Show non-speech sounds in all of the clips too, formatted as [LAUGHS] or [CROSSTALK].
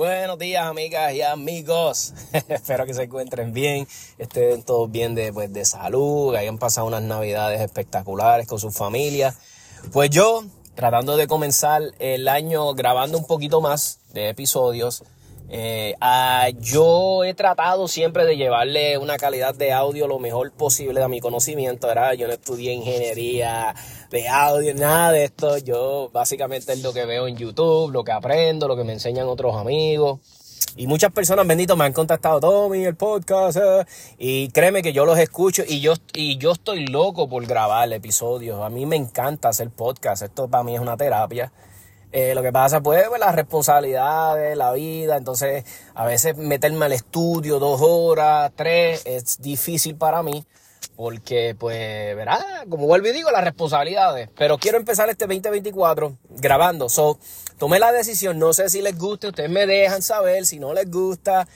Buenos días, amigas y amigos. [LAUGHS] Espero que se encuentren bien, estén todos bien de, pues, de salud, que hayan pasado unas navidades espectaculares con su familia. Pues yo, tratando de comenzar el año grabando un poquito más de episodios, eh, ah, yo he tratado siempre de llevarle una calidad de audio lo mejor posible a mi conocimiento. ¿verdad? Yo no estudié ingeniería de audio, nada de esto. Yo básicamente es lo que veo en YouTube, lo que aprendo, lo que me enseñan otros amigos. Y muchas personas, bendito, me han contactado, Tommy, el podcast. Eh". Y créeme que yo los escucho y yo, y yo estoy loco por grabar episodios. A mí me encanta hacer podcast. Esto para mí es una terapia. Eh, lo que pasa pues, pues las responsabilidades, la vida, entonces a veces meterme al estudio dos horas, tres, es difícil para mí porque pues, verá, como vuelvo y digo, las responsabilidades. Pero quiero empezar este 2024 grabando. So, tomé la decisión, no sé si les guste, ustedes me dejan saber, si no les gusta.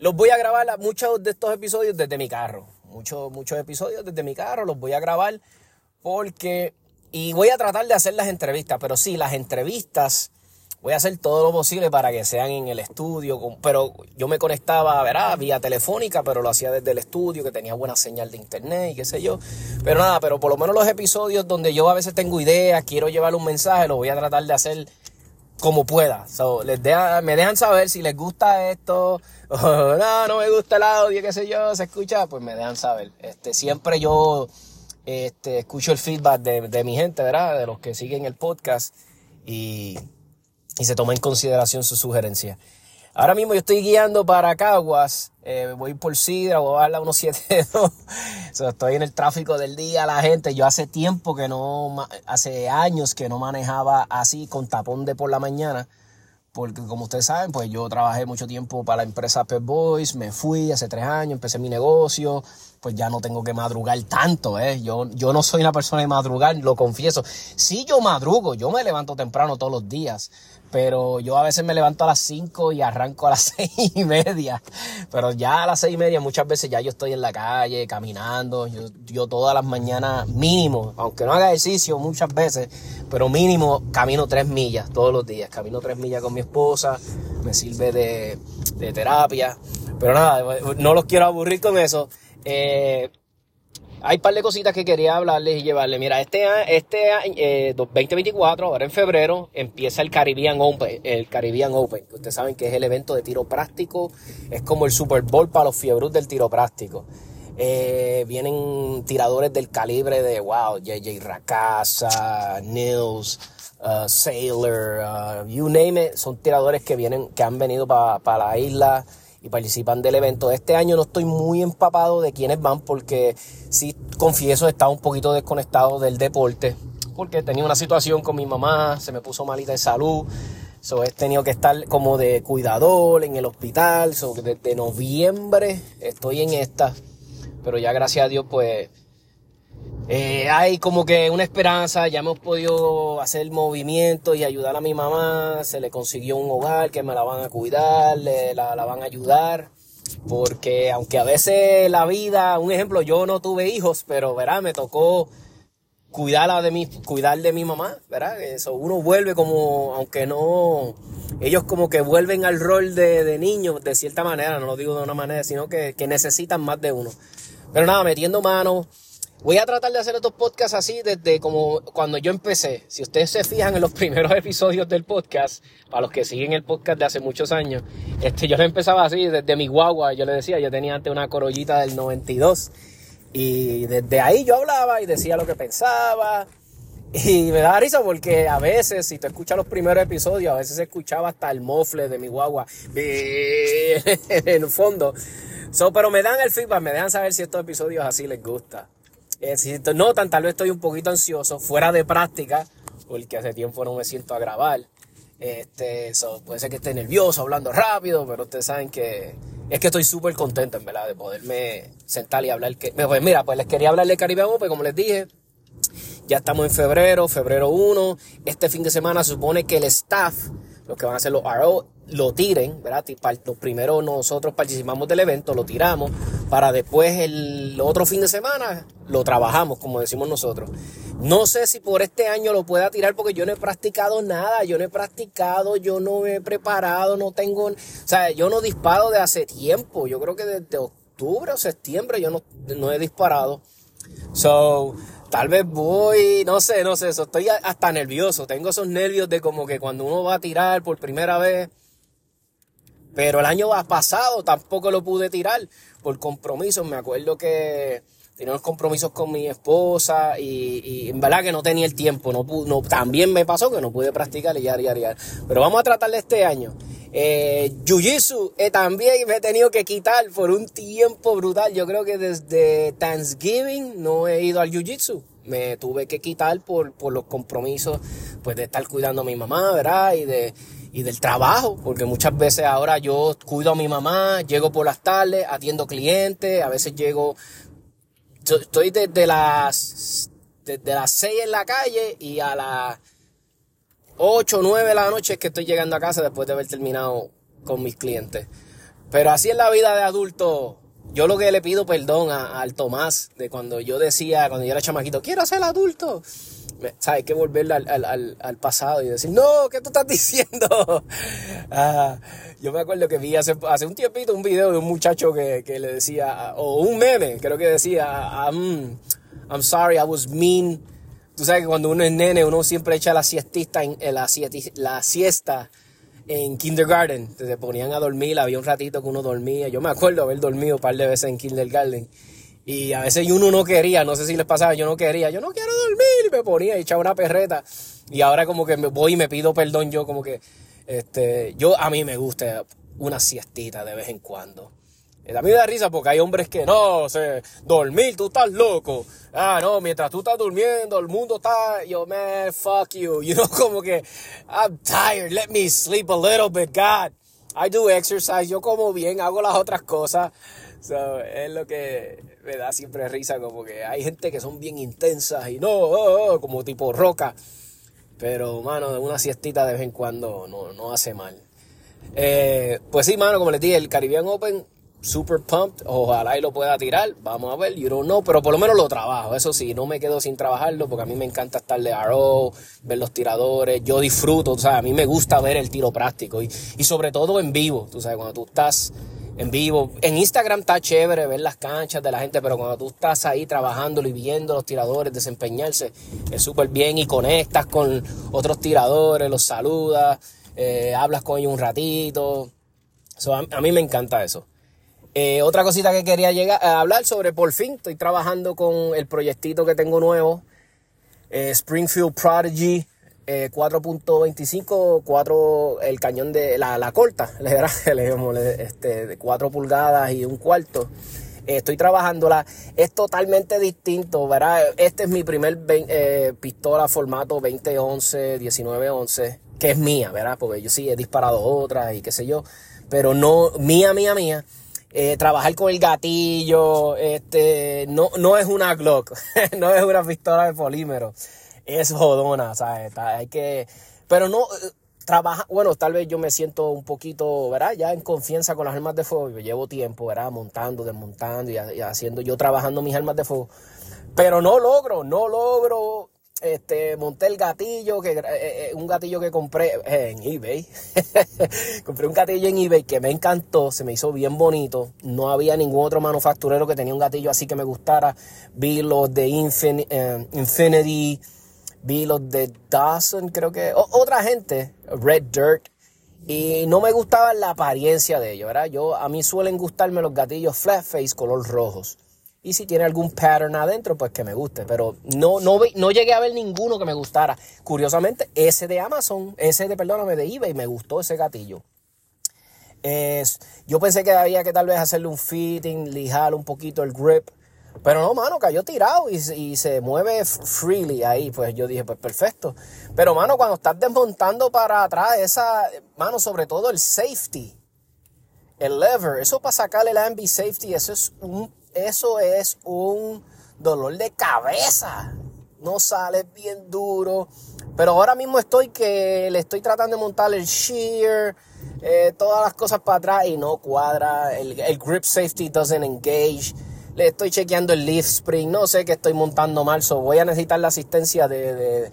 Los voy a grabar muchos de estos episodios desde mi carro. Muchos, muchos episodios desde mi carro los voy a grabar porque y voy a tratar de hacer las entrevistas, pero sí, las entrevistas voy a hacer todo lo posible para que sean en el estudio, pero yo me conectaba, verá, vía telefónica, pero lo hacía desde el estudio, que tenía buena señal de internet y qué sé yo. Pero nada, pero por lo menos los episodios donde yo a veces tengo ideas, quiero llevar un mensaje, lo voy a tratar de hacer como pueda. les me dejan saber si les gusta esto, [LAUGHS] o no, no me gusta el audio, qué sé yo, se escucha, pues me dejan saber. Este, siempre yo este, escucho el feedback de, mi gente, ¿verdad? De los que siguen el podcast y, se toma en consideración su sugerencia. Ahora mismo yo estoy guiando para Caguas, eh, voy por Sidra, voy a la 172. [LAUGHS] estoy en el tráfico del día, la gente. Yo hace tiempo que no, hace años que no manejaba así con tapón de por la mañana porque como ustedes saben, pues yo trabajé mucho tiempo para la empresa Pep Boys, me fui hace tres años, empecé mi negocio, pues ya no tengo que madrugar tanto, ¿eh? Yo, yo no soy una persona de madrugar, lo confieso. Sí yo madrugo, yo me levanto temprano todos los días, pero yo a veces me levanto a las 5 y arranco a las [LAUGHS] seis y media. Pero ya a las seis y media muchas veces ya yo estoy en la calle, caminando. Yo, yo todas las mañanas mínimo, aunque no haga ejercicio muchas veces, pero mínimo camino tres millas todos los días. Camino tres millas con mi esposa, me sirve de, de terapia. Pero nada, no los quiero aburrir con eso. Eh, hay un par de cositas que quería hablarles y llevarles. Mira, este, este eh, 2024, ahora en febrero, empieza el Caribbean Open. El Caribbean Open. Ustedes saben que es el evento de tiro práctico. Es como el Super Bowl para los fiebros del tiro práctico. Eh, vienen tiradores del calibre de, wow, JJ Racasa, Nils, uh, Sailor, uh, you name it. Son tiradores que vienen, que han venido para la isla y participan del evento. Este año no estoy muy empapado de quiénes van porque sí confieso estaba un poquito desconectado del deporte porque tenía una situación con mi mamá, se me puso malita de salud. So, he tenido que estar como de cuidador en el hospital. So, desde noviembre estoy en esta. Pero ya gracias a Dios, pues eh, hay como que una esperanza, ya hemos podido hacer movimientos y ayudar a mi mamá, se le consiguió un hogar que me la van a cuidar, la, van a ayudar, porque aunque a veces la vida, un ejemplo, yo no tuve hijos, pero verá, me tocó cuidarla de mi, cuidar de mi mamá, ¿verdad? Eso uno vuelve como, aunque no, ellos como que vuelven al rol de, de niños de cierta manera, no lo digo de una manera, sino que, que necesitan más de uno. Pero nada, metiendo mano, Voy a tratar de hacer estos podcasts así desde como cuando yo empecé. Si ustedes se fijan en los [LAUGHS] primeros episodios del podcast, para los que siguen el podcast de hace muchos años, este, yo lo empezaba así, desde mi guagua, yo le decía, yo tenía antes una corollita del 92. Y desde ahí yo hablaba y decía lo que pensaba. Y me da risa porque a veces, si tú escuchas los primeros episodios, a veces se escuchaba hasta el mofle de mi guagua [LAUGHS] en el fondo. So, pero me dan el feedback, me dejan saber si estos episodios así les gusta. Eh, si notan, tal vez estoy un poquito ansioso, fuera de práctica, porque hace tiempo no me siento a grabar. Este, puede ser que esté nervioso, hablando rápido, pero ustedes saben que es que estoy súper contento, en verdad, de poderme sentar y hablar. Que, pues mira, pues les quería hablar de Caribe Open, como les dije. Ya estamos en febrero, febrero 1. Este fin de semana se supone que el staff, los que van a hacer los RO, lo tiren, ¿verdad? Primero nosotros participamos del evento, lo tiramos, para después el otro fin de semana lo trabajamos, como decimos nosotros. No sé si por este año lo pueda tirar porque yo no he practicado nada, yo no he practicado, yo no he preparado, no tengo, o sea, yo no disparo de hace tiempo, yo creo que desde octubre o septiembre yo no, no he disparado. So, tal vez voy, no sé, no sé, estoy hasta nervioso, tengo esos nervios de como que cuando uno va a tirar por primera vez, pero el año pasado tampoco lo pude tirar por compromisos, me acuerdo que tenía unos compromisos con mi esposa y, en verdad que no tenía el tiempo, no, no también me pasó que no pude practicar y ya, ya, ya. Pero vamos a tratar de este año. Eh, Jiu-Jitsu eh, también me he tenido que quitar por un tiempo brutal. Yo creo que desde Thanksgiving no he ido al Jiu-Jitsu. Me tuve que quitar por, por los compromisos pues, de estar cuidando a mi mamá, ¿verdad? Y, de, y del trabajo, porque muchas veces ahora yo cuido a mi mamá, llego por las tardes, atiendo clientes, a veces llego estoy desde las, desde las 6 en la calle y a las 8 o 9 de la noche es que estoy llegando a casa después de haber terminado con mis clientes. Pero así es la vida de adulto. Yo lo que le pido perdón al Tomás de cuando yo decía, cuando yo era chamaquito, quiero ser adulto. ¿Sabes? Hay que volver al, pasado y decir, no, ¿qué tú estás [LAUGHS] diciendo? Ah, yo me acuerdo que vi hace, hace un tiempito un video de un muchacho que, que le decía, o un meme, creo que decía, I'm, I'm sorry, I was mean. Tú sabes que cuando uno es nene, uno siempre echa la siestista, en, la, la siesta en kindergarten. Se ponían a dormir, había un ratito que uno dormía. Yo me acuerdo haber dormido un par de veces en kindergarten. Y a veces uno no quería, no sé si les pasaba, yo no quería, yo no quiero dormir. Y me ponía y echaba una perreta. Y ahora como que me voy y me pido perdón yo, como que este, yo a mí me gusta una siestita de vez en cuando. Eh, a mí me da risa porque hay hombres que no, sé, dormir, tú estás loco. Ah, no, mientras tú estás durmiendo, el mundo está, yo, man, fuck you. [LAUGHS] You know, como que, I'm tired, let me sleep a little bit, God. I do exercise, yo como bien, hago las otras cosas. So, es lo que me da siempre risa, como que hay gente que son bien intensas y no, oh, oh, como tipo roca. Pero, mano, una siestita de vez en cuando no, no hace mal. Eh, pues sí, mano, como les dije, el Caribbean Open, super pumped. Ojalá y lo pueda tirar. Vamos a ver, you don't know. Pero por lo menos lo trabajo. Eso sí, no me quedo sin trabajarlo porque a mí me encanta estar de RO, ver los tiradores. Yo disfruto, o sea, a mí me gusta ver el tiro práctico. Y, y sobre todo en vivo, tú sabes, cuando tú estás en vivo. En Instagram está chévere ver las canchas de la gente, pero cuando tú estás ahí trabajando y viendo los tiradores desempeñarse, es súper bien y conectas con otros tiradores, los saludas, eh, hablas con ellos un ratito. a, mí me encanta eso. Eh, otra cosita que quería llegar a hablar sobre, por fin, estoy trabajando con el proyectito que tengo nuevo, eh, Springfield Prodigy 4.25, eh, 4, el cañón de la, la corta, [LAUGHS] este, de 4 pulgadas y un cuarto. Eh, estoy trabajándola, es totalmente distinto, ¿verdad? Este es mi primer eh, pistola formato 2011, 1911, que es mía, ¿verdad? Porque yo sí he disparado otras y qué sé yo, pero no mía, mía, mía. trabajar con el gatillo, este, no, no es una Glock, [LAUGHS] no es una pistola de polímero es jodona, ¿sabes? Hay que, pero no, eh, trabaja, bueno, tal vez yo me siento un poquito, ¿verdad? Ya en confianza con las armas de fuego, yo llevo tiempo, ¿verdad? Montando, desmontando y, haciendo, yo trabajando mis armas de fuego, pero no logro, no logro, este, monté el gatillo, que, eh, eh, un gatillo que compré en eBay, [LAUGHS] compré un gatillo en eBay que me encantó, se me hizo bien bonito, no había ningún otro manufacturero que tenía un gatillo así que me gustara, vi los de Infinity, vi los de Dawson, creo que, otra gente, Red Dirt, y no me gustaba la apariencia de ellos, ¿verdad? Yo, a mí suelen gustarme los gatillos flat face color rojos. Y si tiene algún pattern adentro, pues que me guste. Pero no, no, no llegué a ver ninguno que me gustara. Curiosamente, ese de Amazon, ese de, perdóname, de eBay, me gustó ese gatillo. Es, yo pensé que había que tal vez hacerle un fitting, lijar un poquito el grip. Pero no, mano, cayó tirado y, se mueve freely ahí. Pues yo dije, pues perfecto. Pero, mano, cuando estás desmontando para atrás, esa, mano, sobre todo el safety, el lever, eso para sacarle el ambi safety, eso es un, eso es un dolor de cabeza. No sale bien duro. Pero ahora mismo estoy que le estoy tratando de montar el shear, eh, todas las cosas para atrás y no cuadra. El, el grip safety doesn't engage estoy chequeando el leaf spring, no sé qué estoy montando mal, so voy a necesitar la asistencia de,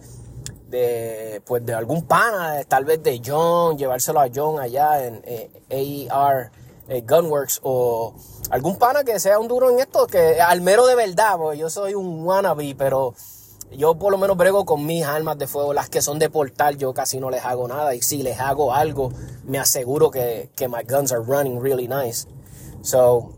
de, pues de algún pana, tal vez de John, llevárselo a John allá en eh, AER eh, Gunworks o algún pana que sea un duro en esto, que al mero de verdad, porque yo soy un wannabe, pero yo por lo menos brego con mis armas de fuego, las que son de portal, yo casi no les hago nada. Y si les hago algo, me aseguro que, que my guns are running really nice. So,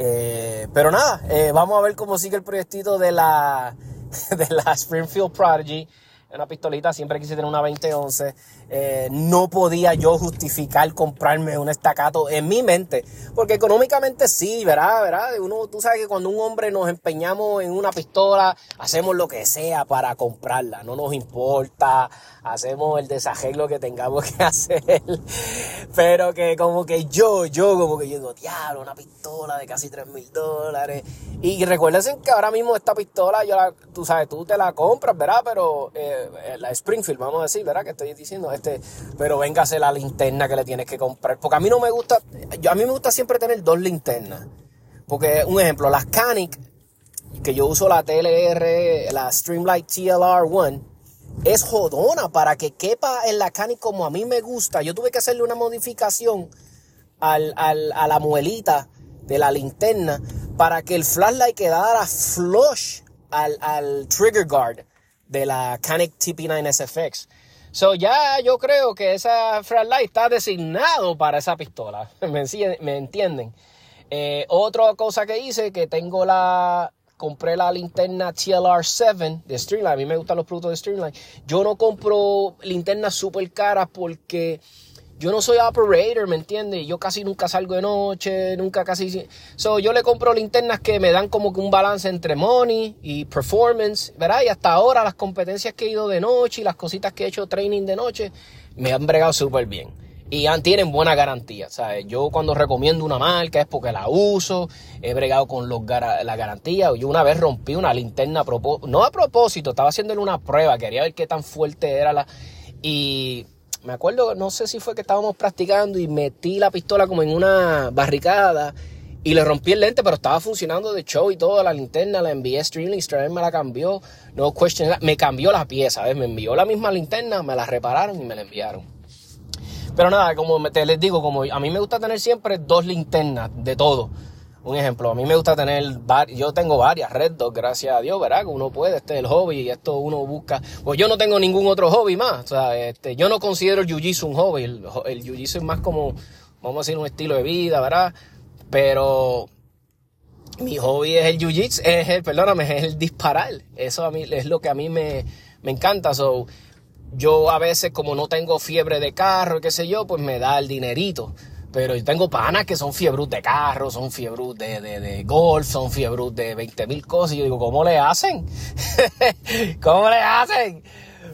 eh, pero nada, eh, vamos a ver cómo sigue el proyectito de la, [LAUGHS] de la Springfield Prodigy una pistolita, siempre quise tener una 2011. Eh, no podía yo justificar comprarme un estacato en mi mente, porque económicamente sí, ¿verdad? ¿verdad? Uno, tú sabes que cuando un hombre nos empeñamos en una pistola, hacemos lo que sea para comprarla, no nos importa, hacemos el desajelo que tengamos [LAUGHS] que hacer, pero que como que yo, yo como que yo digo, diablo, una pistola de casi 3 mil dólares. Y recuérdense que ahora mismo esta pistola, yo la, tú sabes, tú te la compras, ¿verdad? Pero... Eh, la Springfield, vamos a decir, ¿verdad? Que estoy diciendo, este, pero véngase la linterna que le tienes que comprar. Porque a mí no me gusta, yo, a mí me gusta siempre tener dos linternas. Porque, un ejemplo, las Canic, que yo uso la TLR, la Streamlight TLR1, es jodona para que quepa en la Canic como a mí me gusta. Yo tuve que hacerle una modificación al, al, a la muelita de la linterna para que el flashlight quedara flush al, al trigger guard de la Canic TP9 SFX. So ya yo creo que esa flashlight está designado para esa pistola. [LAUGHS] ¿Me, entienden? Eh, otra cosa que hice, que tengo la... Compré la linterna TLR7 de Streamline. A mí me gustan los productos de Streamline. Yo no compro linternas super caras porque yo no soy operator, ¿me entiendes? Yo casi nunca salgo de noche, nunca casi... So, yo le compro linternas que me dan como que un balance entre money y performance, ¿verdad? Y hasta ahora las competencias que he ido de noche y las cositas que he hecho training de noche me han bregado súper bien. Y tienen buena garantía, ¿sabes? Yo cuando recomiendo una marca es porque la uso, he bregado con los la garantía. Yo una vez rompí una linterna, no a propósito, estaba haciéndole una prueba, quería ver qué tan fuerte era la... Y me acuerdo, no sé si fue que estábamos practicando y metí la pistola como en una barricada y le rompí el lente, pero estaba funcionando de show y todo, la linterna, la envié a Streamlink, me la cambió, no question, me cambió la pieza, ¿ves? me envió la misma linterna, me la repararon y me la enviaron. Pero nada, como te les digo, como a mí me gusta tener siempre dos linternas de todo. Un ejemplo, a mí me gusta tener, yo tengo varias Red Dot, gracias a Dios, ¿verdad? Que uno puede, este es el hobby y esto uno busca. Pues yo no tengo ningún otro hobby más. O sea, este, yo no considero el jiu-jitsu un hobby. El, el jiu-jitsu es más como, vamos a decir, un estilo de vida, ¿verdad? Pero mi hobby es el jiu-jitsu, es el, perdóname, es el disparar. Eso a mí es lo que a mí me, me encanta. So, yo a veces, como no tengo fiebre de carro, qué sé yo, pues me da el dinerito. Pero yo tengo panas que son fiebrus de carro, son fiebrus de, de, golf, son fiebrus de 20 mil cosas. Y yo digo, ¿cómo le hacen? [LAUGHS] ¿Cómo le hacen?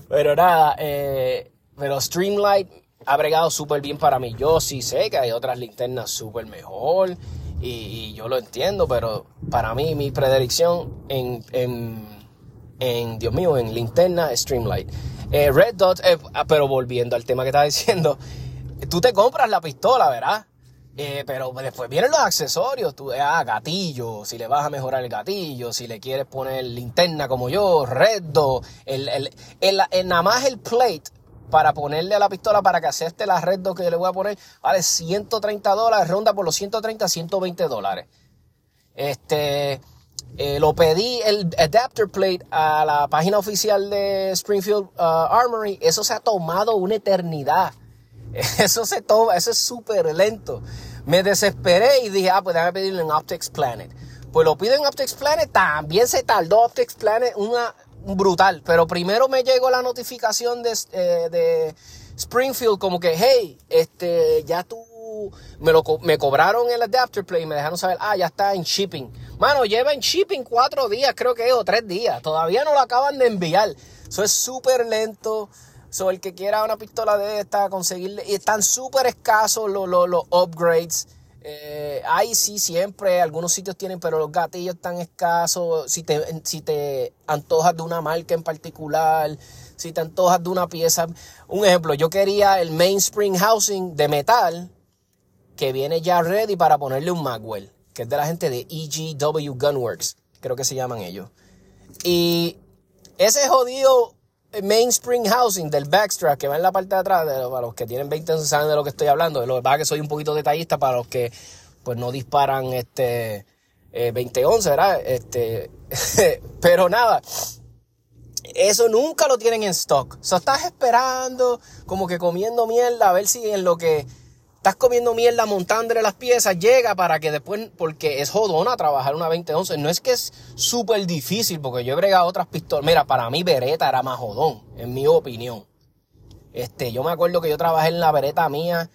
Pero nada, eh, pero Streamlight ha bregado súper bien para mí. Yo sí sé que hay otras linternas súper mejor y, yo lo entiendo, pero para mí mi predilección en, en, en Dios mío, en linterna Streamlight. Eh, Red Dot, eh, ah, pero volviendo al tema que estaba [LAUGHS] diciendo, tú te compras la pistola, ¿verdad? Eh, pero después vienen los accesorios, tú, ah, gatillo, si le vas a mejorar el gatillo, si le quieres poner linterna como yo, reddo, el, el, el, nada más el plate para ponerle a la pistola para que acepte la reddo que le voy a poner, vale 130 dólares, ronda por los 130 120 dólares. Este, eh, lo pedí el adapter plate a la página oficial de Springfield uh, Armory, eso se ha tomado una eternidad. [LAUGHS] Eso se toma, eso es súper lento. Me desesperé y dije, ah, pues déjame pedirlo en Optics Planet. Pues lo pido en Optics Planet, también se tardó Optics Planet una brutal. Pero primero me llegó la notificación de, eh, de Springfield como que, hey, este, ya tú me, lo, me cobraron el adapter play y me dejaron saber, ah, ya está en shipping. Mano, lleva en shipping cuatro días, creo que, o tres días. Todavía no lo acaban de enviar. Eso es súper lento. So, el que quiera una pistola de esta, conseguirle. Y están súper escasos los, los, upgrades. Eh, hay sí, siempre, algunos sitios tienen, pero los gatillos están escasos. Si te, si te antojas de una marca en particular, si te antojas de una pieza. Un ejemplo, yo quería el mainspring housing de metal que viene ya ready para ponerle un Magwell. que es de la gente de EGW Gunworks, creo que se llaman ellos. Y ese jodido mainspring housing del backstrap que va en la parte de atrás, de, para los que tienen 20 años saben de lo que estoy hablando, de lo que que soy un poquito detallista para los que pues no disparan este eh, 2011, ¿verdad? Este, [LAUGHS] pero nada, eso nunca lo tienen en stock. O sea, estás esperando, como que comiendo mierda, a ver si en lo que estás comiendo mierda montándole las piezas llega para que después, porque es jodona trabajar una 2011. No es que es súper difícil, porque yo he bregado otras pistolas. Mira, para mí Beretta era más jodón, en mi opinión. Este, yo me acuerdo que yo trabajé en la Beretta mía.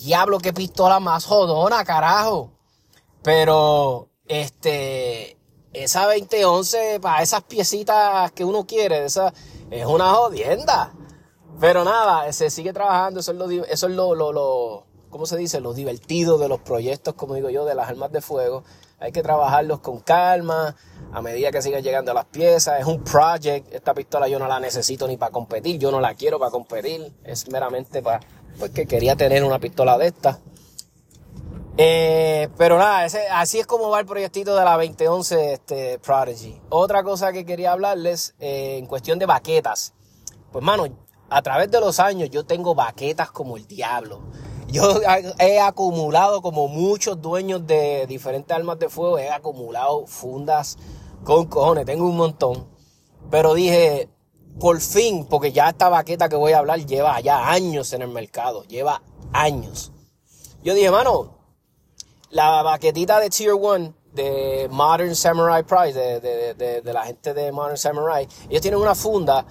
Diablo, qué pistola más jodona, carajo. Pero, este, esa 2011 para esas piecitas que uno quiere, esa es una jodienda. Pero nada, se sigue trabajando, eso es lo, eso es lo, lo, lo, ¿cómo se dice? Lo divertido de los proyectos, como digo yo, de las armas de fuego. Hay que trabajarlos con calma, a medida que sigan llegando las piezas. Es un project, esta pistola yo no la necesito ni para competir, yo no la quiero para competir, es meramente para, porque quería tener una pistola de esta. Eh, pero nada, así es como va el proyectito de la 2011 este, Prodigy. Otra cosa que quería hablarles eh, en cuestión de baquetas. Pues mano, a través de los años yo tengo baquetas como el diablo. Yo [LAUGHS] he acumulado como muchos dueños de diferentes armas de fuego, he acumulado fundas con cojones, tengo un montón. Pero dije, por fin, porque ya esta baqueta que voy a hablar lleva ya años en el mercado, lleva años. Yo dije, mano, la baquetita de Tier 1 de Modern Samurai Prize, de, de, de, la gente de Modern Samurai, ellos tienen una funda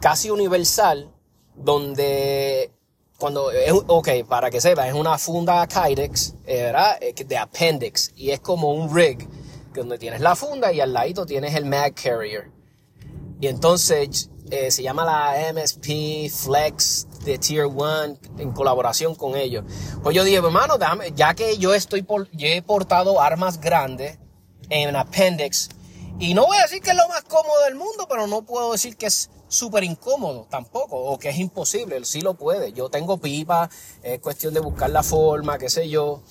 casi universal donde cuando ok, para que sepa, es una funda Kydex, eh, ¿verdad? Eh, de appendix y es como un rig donde tienes la funda y al ladito tienes el mag carrier. Y entonces eh, se llama la MSP Flex de Tier 1 en colaboración con ellos. Pues yo dije, hermano, ya que yo estoy por, yo he portado armas grandes en Appendix, y no voy a decir que es lo más cómodo del mundo, pero no puedo decir que es súper incómodo tampoco, o que es imposible, sí lo puede. Yo tengo pipa, es cuestión de buscar la forma, qué sé yo.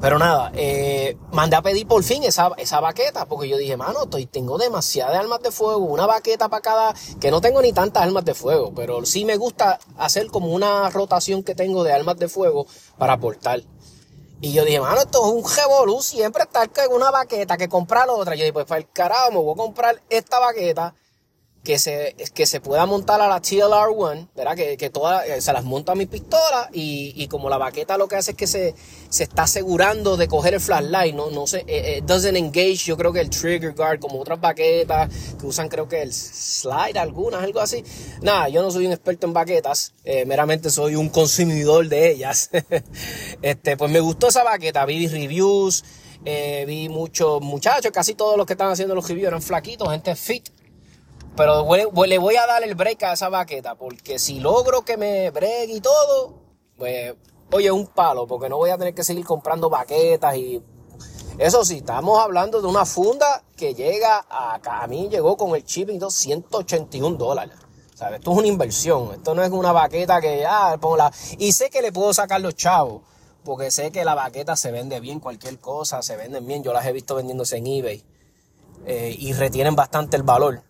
Pero nada, eh, mandé a pedir por fin esa, esa baqueta, porque yo dije, mano, estoy, tengo demasiadas armas de fuego, una baqueta para cada, que no tengo ni tantas armas de fuego, pero sí me gusta hacer como una rotación que tengo de armas de fuego para aportar. Y yo dije, mano, esto es un revolú, siempre estar con una baqueta que comprar otra. Yo dije, pues para el carajo, me voy a comprar esta baqueta que se, que se pueda montar a la TLR-1, ¿verdad? Que, que toda, eh, se las monta a mi pistola y, y, como la baqueta lo que hace es que se, se está asegurando de coger el flashlight, no, no sé, eh, eh, doesn't engage, yo creo que el trigger guard, como otras baquetas que usan creo que el slide, algunas, algo así. Nada, yo no soy un experto en baquetas, meramente soy un consumidor de ellas. [LAUGHS] este, pues me gustó esa baqueta, vi reviews, vi muchos muchachos, casi todos los que están haciendo los reviews eran flaquitos, gente fit pero le voy a dar el break a esa baqueta, porque si logro que me bregue y todo, pues, oye, un palo, porque no voy a tener que seguir comprando baquetas y... Eso sí, estamos hablando de una funda que llega a... A mí llegó con el shipping 181 dólares. ¿Sabes? Esto es una inversión. Esto no es una baqueta que, ah, pongo la... Y sé que le puedo sacar los chavos, porque sé que la baqueta se vende bien, cualquier cosa, se venden bien. Yo las he visto vendiéndose en eBay. Eh, y retienen bastante el valor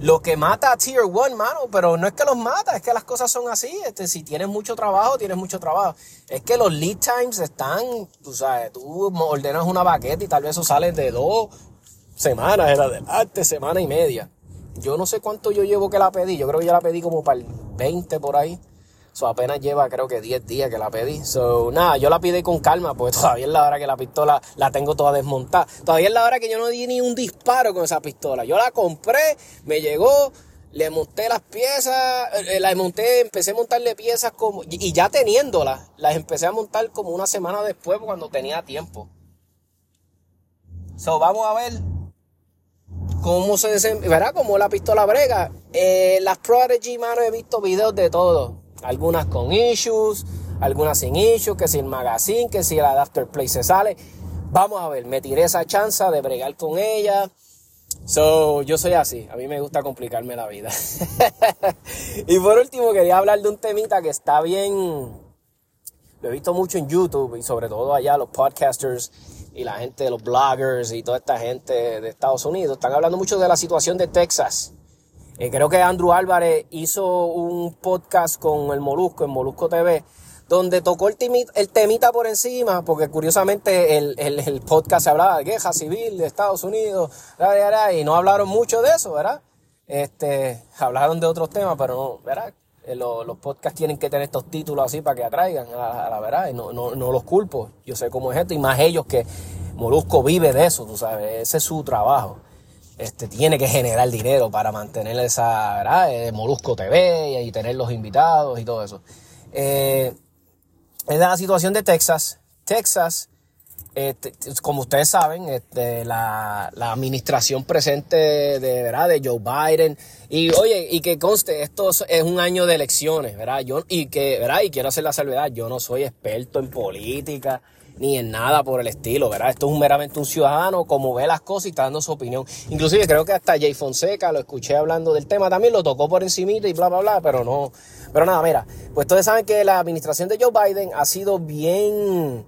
lo que mata a Tier 1, mano, pero no es que los mata, es que las cosas son así. Este, si tienes mucho trabajo, tienes mucho trabajo. Es que los lead times están, tú sabes, tú ordenas una baqueta y tal vez eso sale de dos semanas en adelante, semana y media. Yo no sé cuánto yo llevo que la pedí, yo creo que ya la pedí como para el 20 por ahí. So, apenas lleva creo que 10 días que la pedí. So, nada, yo la pide con calma, porque [LAUGHS] todavía es la hora que la pistola la tengo toda desmontada. Todavía es la hora que yo no di ni un disparo con esa pistola. Yo la compré, me llegó, le monté las piezas, eh, las monté, empecé a montarle piezas como, y ya teniéndolas, las empecé a montar como una semana después cuando tenía tiempo. So, vamos a ver cómo se ¿verdad? Como la pistola brega. Eh, las Prodigy, mano, he visto videos de todo. Algunas con issues, algunas sin issues, que si el magazine, que si el adapter play se sale. Vamos a ver, me tiré esa chance de bregar con ella. So, yo soy así, a mí me gusta complicarme la vida. [LAUGHS] y por último quería hablar de un temita que está bien, lo he visto mucho en YouTube y sobre todo allá los podcasters y la gente, los bloggers y toda esta gente de Estados Unidos están hablando mucho de la situación de Texas. Eh, creo que Andrew Álvarez hizo un podcast con el Molusco, en Molusco TV, donde tocó el, temita por encima, porque curiosamente el, el, podcast se hablaba de guerra civil de Estados Unidos, y no hablaron mucho de eso, ¿verdad? Este, hablaron de otros temas, pero no, ¿verdad? Eh, los, podcasts tienen que tener estos títulos así para que atraigan a, la verdad. Y no, no, no, los culpo. Yo sé cómo es esto. Y más ellos que Molusco vive de eso, tú sabes. Ese es su trabajo. Este, tiene que generar dinero para mantener esa, ¿verdad? Eh, Molusco TV y, tener los invitados y todo eso. Eh, es la situación de Texas. Texas este, como ustedes saben, este, la, administración presente de, ¿verdad? de Joe Biden, y oye, y que conste, esto es un año de elecciones, ¿verdad? Yo, y que, ¿verdad? Y quiero hacer la salvedad, yo no soy experto en política, ni en nada por el estilo, ¿verdad? Esto es meramente un ciudadano, como ve las cosas y está dando su opinión. Inclusive creo que hasta Jay Fonseca lo escuché hablando del tema, también lo tocó por encimita y bla, bla, bla, pero no. Pero nada, mira, pues ustedes saben que la administración de Joe Biden ha sido bien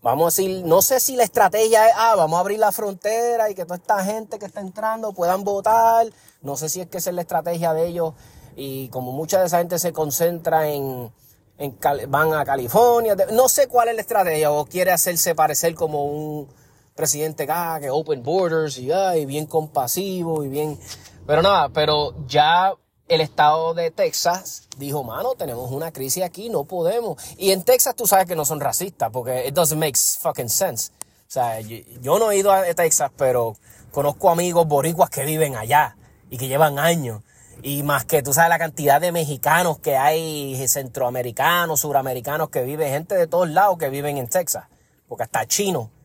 Vamos a decir, no sé si la estrategia es, ah, vamos a abrir la frontera y que toda esta gente que está entrando puedan votar. No sé si es que esa es la estrategia de ellos. Y como mucha de esa gente se concentra en, en van a California, no sé cuál es la estrategia. O quiere hacerse parecer como un presidente que open borders y, ah, bien compasivo y bien... Pero nada, pero ya el estado de Texas dijo, mano, tenemos una crisis aquí, no podemos. Y en Texas tú sabes que no son racistas, porque it doesn't make fucking sense. O sea, yo, no he ido a Texas, pero conozco amigos boricuas que viven allá y que llevan años. Y más que tú sabes la cantidad de mexicanos que hay, centroamericanos, suramericanos que viven, gente de todos lados que viven en Texas, porque hasta chino. [LAUGHS]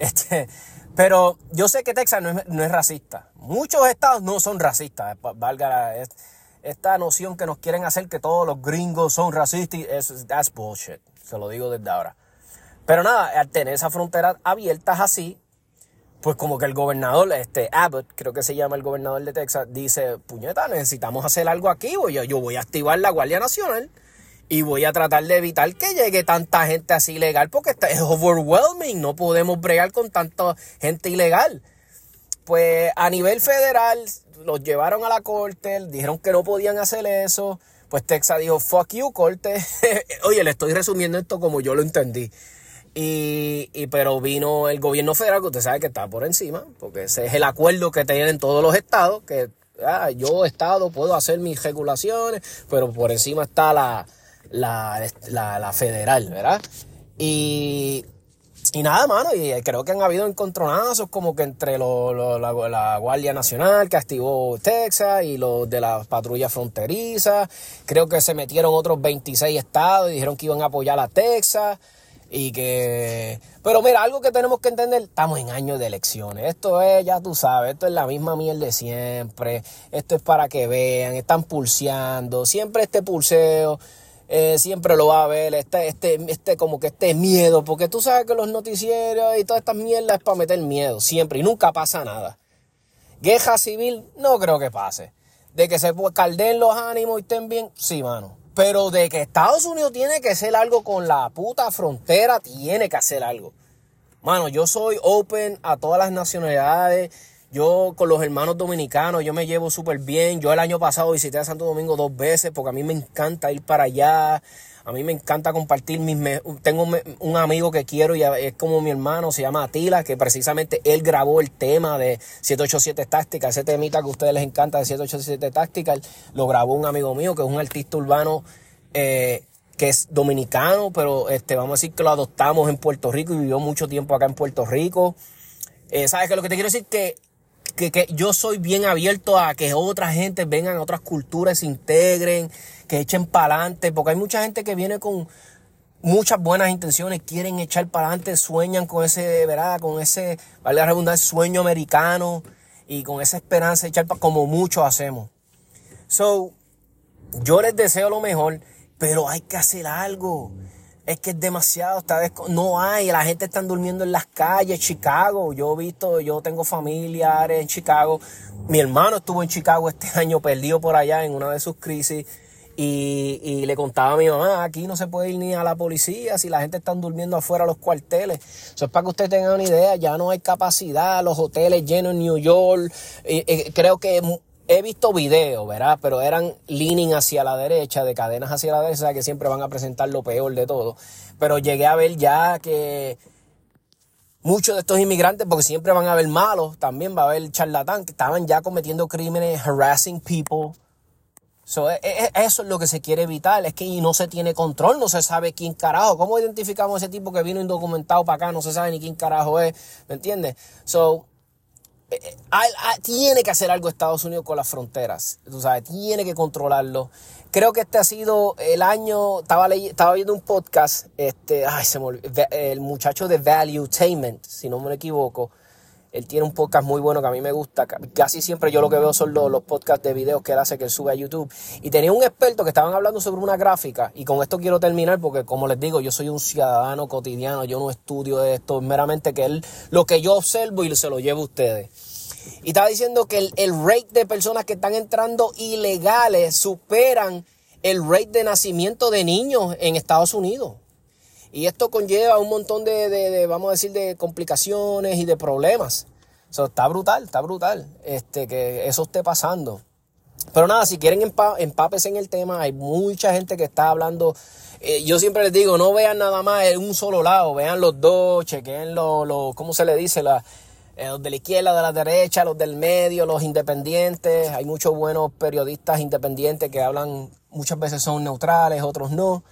Este, pero yo sé que Texas no es, no es racista. Muchos estados no son racistas, valga la, esta noción que nos quieren hacer que todos los gringos son racistas, es that's bullshit. Se lo digo desde ahora. Pero nada, al tener esas fronteras abiertas así, pues como que el gobernador, este Abbott, creo que se llama el gobernador de Texas, dice, puñeta, necesitamos hacer algo aquí, yo, yo voy a activar la Guardia Nacional y voy a tratar de evitar que llegue tanta gente así ilegal, porque es overwhelming, no podemos bregar con tanta gente ilegal. Pues a nivel federal los llevaron a la corte, dijeron que no podían hacer eso. Pues Texas dijo, fuck you, corte. [LAUGHS] Oye, le estoy resumiendo esto como yo lo entendí. Y, y, pero vino el gobierno federal, que usted sabe que está por encima, porque ese es el acuerdo que tienen todos los estados, que ah, yo estado puedo hacer mis regulaciones, pero por encima está la, la, la, la federal, ¿verdad? Y y nada, mano, y creo que han habido encontronazos como que entre la, Guardia Nacional que activó Texas y los de la patrulla fronteriza. Creo que se metieron otros 26 estados y dijeron que iban a apoyar a Texas. Y que... Pero mira, algo que tenemos que entender, estamos en años de elecciones. Esto es, ya tú sabes, esto es la misma miel de siempre. Esto es para que vean, están pulseando. Siempre este pulseo eh, siempre lo va a ver, este, este, este, como que este miedo, porque tú sabes que los noticieros y todas estas mierdas es para meter miedo, siempre, y nunca pasa nada. Guerra civil, no creo que pase. De que se calden los ánimos y estén bien, sí, mano. Pero de que Estados Unidos tiene que hacer algo con la puta frontera, tiene que hacer algo. Mano, yo soy open a todas las nacionalidades. Yo con los hermanos dominicanos, yo me llevo súper bien. Yo el año pasado visité a Santo Domingo dos veces porque a mí me encanta ir para allá. A mí me encanta compartir mis... Tengo un amigo que quiero y es como mi hermano, se llama Atila, que precisamente él grabó el tema de 787 Táctica, ese temita que a ustedes les encanta de 787 Táctica, lo grabó un amigo mío que es un artista urbano eh, que es dominicano, pero este, vamos a decir que lo adoptamos en Puerto Rico y vivió mucho tiempo acá en Puerto Rico. Eh, ¿Sabes que Lo que te quiero decir que que, yo soy bien abierto a que otras gente vengan, otras culturas se integren, que echen para adelante, porque hay mucha gente que viene con muchas buenas intenciones, quieren echar para adelante, sueñan con ese, ¿verdad? Con ese, vale la redundancia, sueño americano y con esa esperanza de echar para, como muchos hacemos. So, yo les deseo lo mejor, pero hay que hacer algo es que es demasiado, está no hay, la gente está durmiendo en las calles, Chicago, yo he visto, yo tengo familiares en Chicago, mi hermano estuvo en Chicago este [LAUGHS] año perdido por allá en una de sus crisis Y, y, le contaba a mi mamá, aquí no se puede ir ni a la policía si la gente está durmiendo afuera los cuarteles. Eso es para que usted tenga una idea, ya no hay capacidad, los hoteles llenos en New York. creo que he visto videos, ¿verdad? Pero eran leaning hacia la derecha, de cadenas hacia la derecha, que siempre van a presentar lo peor de todo. Pero llegué a ver ya que muchos de estos inmigrantes, porque siempre van a haber malos, también va a haber charlatán, que estaban ya cometiendo crímenes, harassing people. So, e, e, eso es lo que se quiere evitar, es que no se tiene control, no se sabe quién carajo. ¿Cómo identificamos a ese tipo que vino indocumentado para acá? No se sabe ni quién carajo es, ¿me entiendes? So, tiene que hacer algo Estados Unidos con las fronteras, tú sabes, tiene que controlarlo. Creo que este ha sido el año, estaba, estaba viendo un podcast, este, ay, se me el muchacho de Valuetainment, si no me equivoco, él tiene un podcast muy bueno que a mí me gusta. Casi siempre yo lo que veo son los, podcasts de videos que él hace, que él sube a YouTube. Y tenía un experto que estaban hablando sobre una gráfica. Y con esto quiero terminar porque, como les digo, yo soy un ciudadano cotidiano. Yo no estudio esto. meramente que él, lo que yo observo y se lo llevo a ustedes. Y estaba diciendo que el, el rate de personas que están entrando ilegales superan el rate de nacimiento de niños en Estados Unidos. Y esto conlleva un montón de, vamos a decir, de complicaciones y de problemas. Eso está brutal, está brutal este, que eso esté pasando. Pero nada, si quieren empa empapes en el tema, hay mucha gente que está hablando. Eh, yo siempre les digo, no vean nada más en un solo lado, vean los dos, chequen los, lo, ¿cómo se le dice? Eh, los de la izquierda, de la derecha, los del medio, los independientes. Hay muchos buenos periodistas independientes que hablan, muchas veces son neutrales, otros no.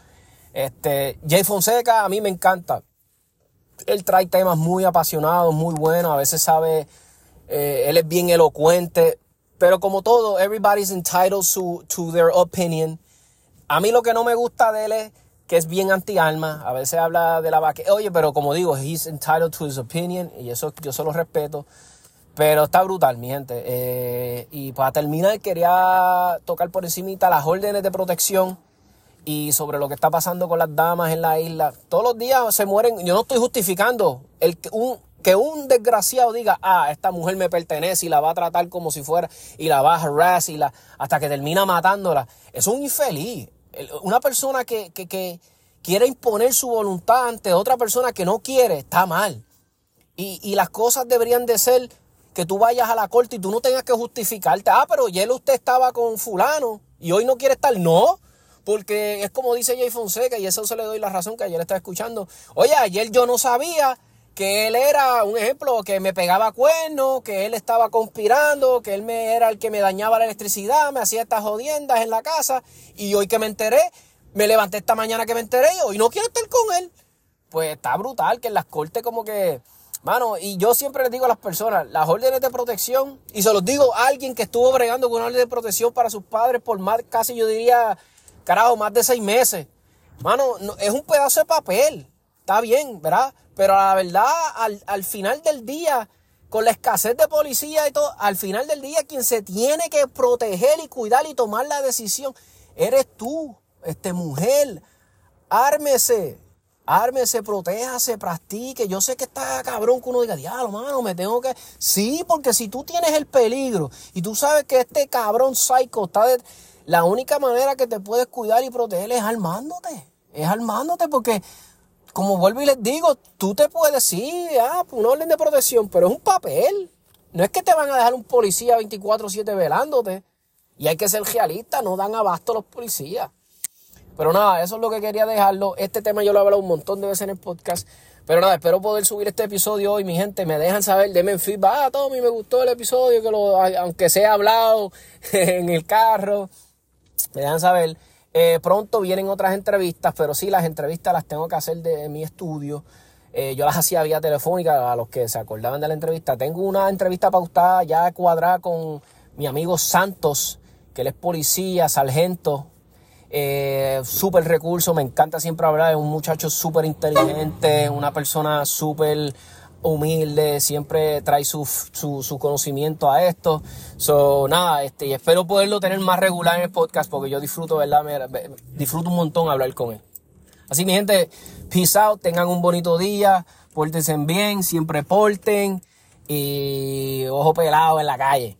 Este, Jay Fonseca a mí me encanta. Él trae temas muy apasionados, muy buenos, a veces sabe, eh, él es bien elocuente, pero como todo, everybody's entitled to, to their opinion. A mí lo que no me gusta de él es que es bien anti-alma, a veces habla de la vaca. Oye, pero como digo, he's entitled to his opinion y eso yo se lo respeto. Pero está brutal, mi gente. Eh, y para terminar, quería tocar por encimita las órdenes de protección y sobre lo que está pasando con las damas en la isla. Todos los días se mueren, yo no estoy justificando el que un, que un desgraciado diga, ah, esta mujer me pertenece y la va a tratar como si fuera, y la va a harass y la, hasta que termina matándola. Es un infeliz. Una persona que, que, que quiere imponer su voluntad ante otra persona que no quiere, está mal. Y, y las cosas deberían de ser que tú vayas a la corte y tú no tengas que justificarte. Ah, pero ayer usted estaba con fulano y hoy no quiere estar. No, porque es como dice Jay Fonseca, y eso se le doy la razón que ayer estaba escuchando. Oye, ayer yo no sabía que él era, un ejemplo, que me pegaba cuernos, que él estaba conspirando, que él me, era el que me dañaba la electricidad, me hacía estas jodiendas en la casa, y hoy que me enteré, me levanté esta mañana que me enteré y hoy no quiero estar con él. Pues está brutal que en las cortes como que... Mano, y yo siempre les digo a las personas, las órdenes de protección, y se los digo a alguien que estuvo bregando con una orden de protección para sus padres por más, casi yo diría, carajo, más de seis meses. Mano, es un pedazo de papel. Está bien, ¿verdad? Pero la verdad, al, final del día, con la escasez de policía y todo, al final del día quien se tiene que proteger y cuidar y tomar la decisión, eres tú, este mujer. Ármese, ármese, protéjase, practique. Yo sé que está cabrón que uno diga, diablo, mano, me tengo que... Sí, porque si tú tienes el peligro y tú sabes que este cabrón psycho está... De la única manera que te puedes cuidar y proteger es armándote. Es armándote porque, como vuelvo y les digo, tú te puedes, sí, ah, un orden de protección, pero es un papel. No es que te van a dejar un policía 24-7 velándote. Y hay que ser realista, no dan abasto los policías. Pero nada, eso es lo que quería dejarlo. Este tema yo lo he hablado un montón de veces en el podcast. Pero nada, espero poder subir este episodio hoy, mi gente. Me dejan saber, denme feedback. Ah, Tommy, me gustó el episodio, que lo, aunque sea hablado [LAUGHS] en el carro me dejan saber. Eh, pronto vienen otras entrevistas, pero sí, las entrevistas las tengo que hacer de mi estudio. Eh, yo las hacía vía telefónica a los que se acordaban de la entrevista. Tengo una entrevista pautada ya cuadrada con mi amigo Santos, que él es policía, sargento. Eh, súper recurso, me encanta siempre hablar, es un muchacho súper inteligente, una persona súper humilde, siempre trae su, su, conocimiento a esto. So, nada, este, y espero poderlo tener más regular en el podcast porque yo disfruto, ¿verdad? Me, disfruto un montón hablar con él. Así, mi gente, peace out, tengan un bonito día, pórtense bien, siempre porten y ojo pelado en la calle.